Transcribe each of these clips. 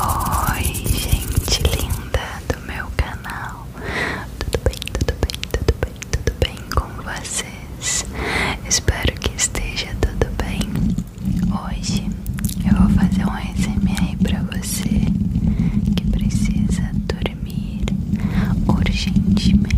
Oi, gente linda do meu canal. Tudo bem, tudo bem, tudo bem, tudo bem com vocês? Espero que esteja tudo bem. Hoje eu vou fazer um SMR pra você que precisa dormir urgentemente.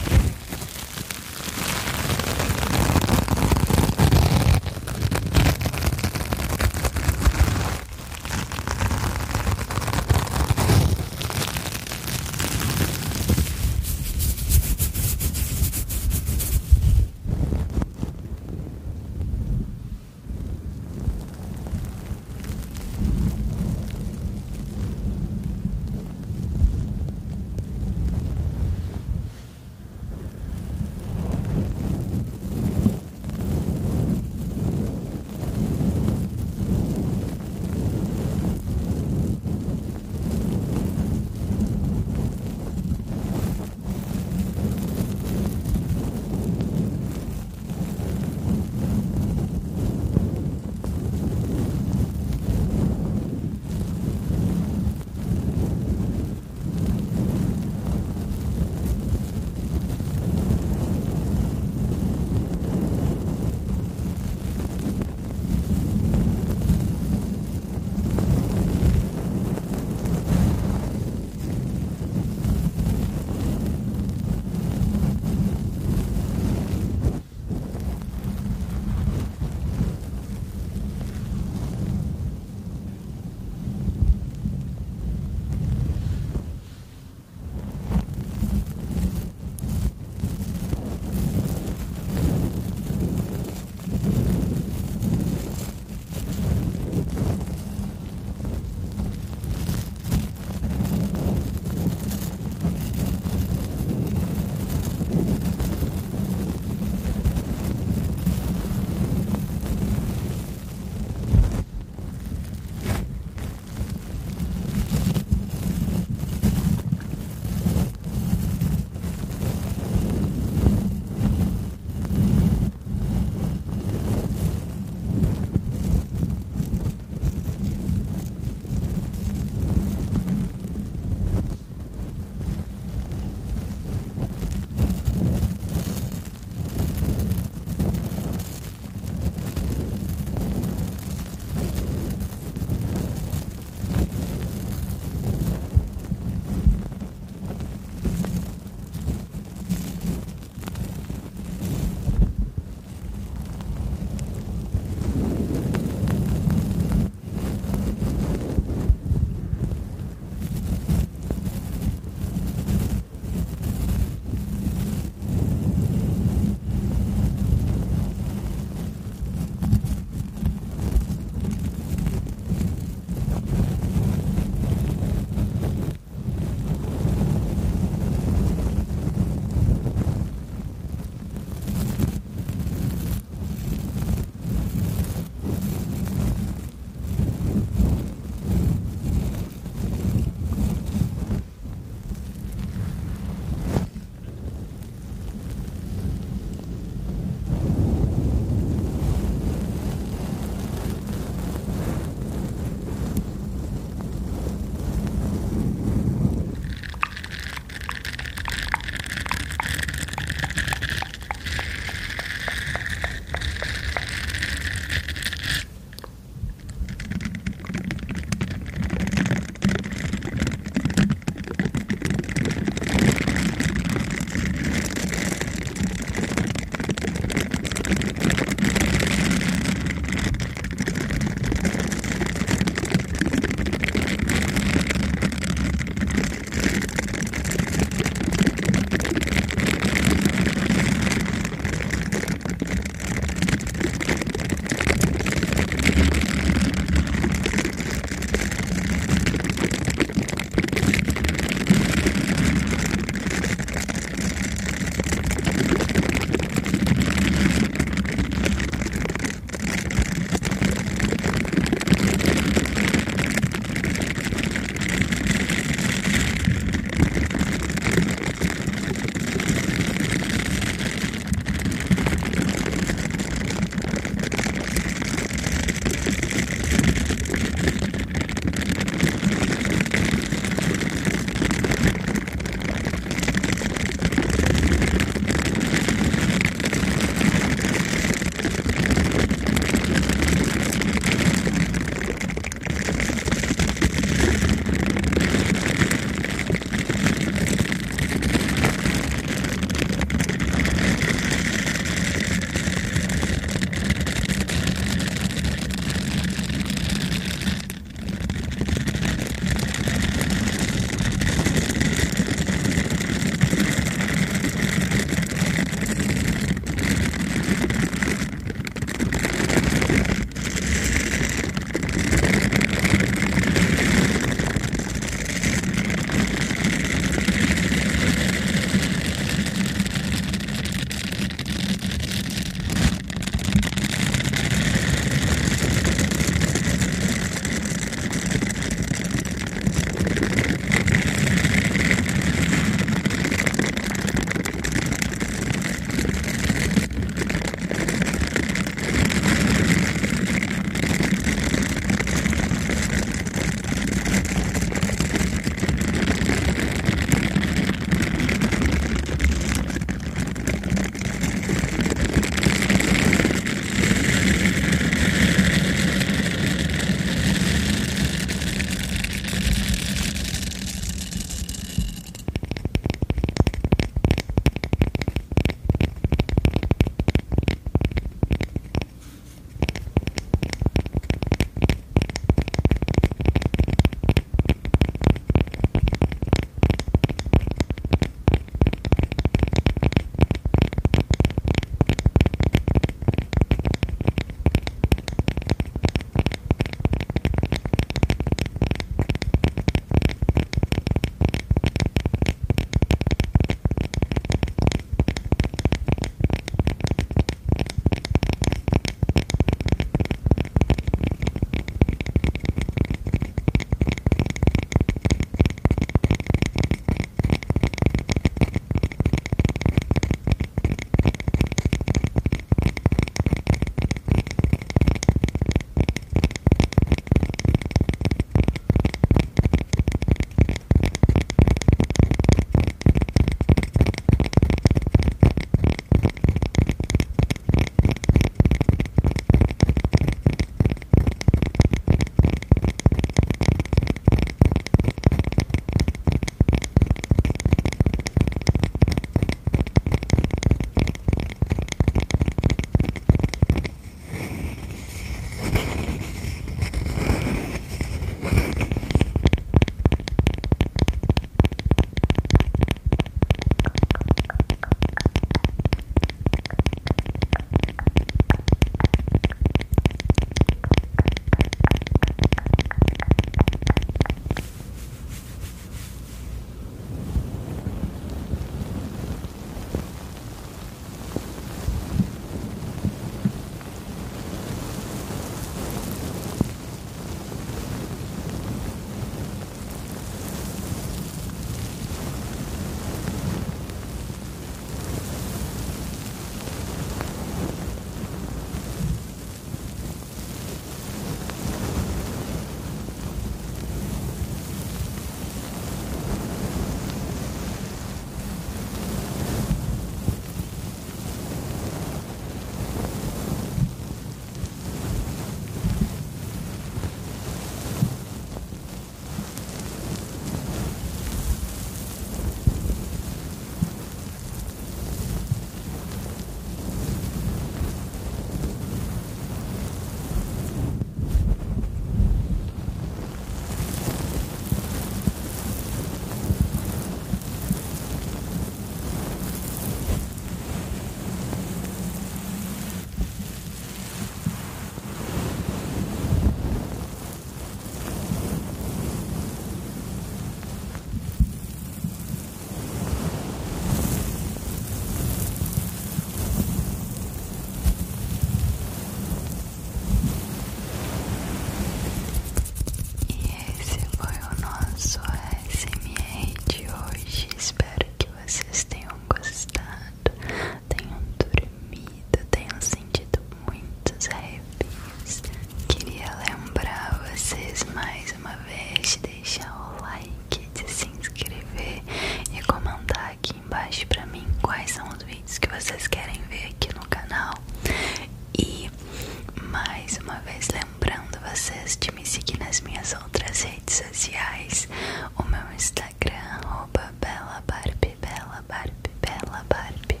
O meu Instagram, arroba Bela Barbie, Bela Barbie, Bela Barbie.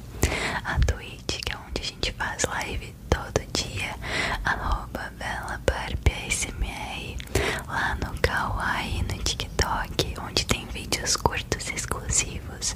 A Twitch, que é onde a gente faz live todo dia, arroba Bela Barbie ASMR. Lá no Kawaii, no TikTok, onde tem vídeos curtos exclusivos,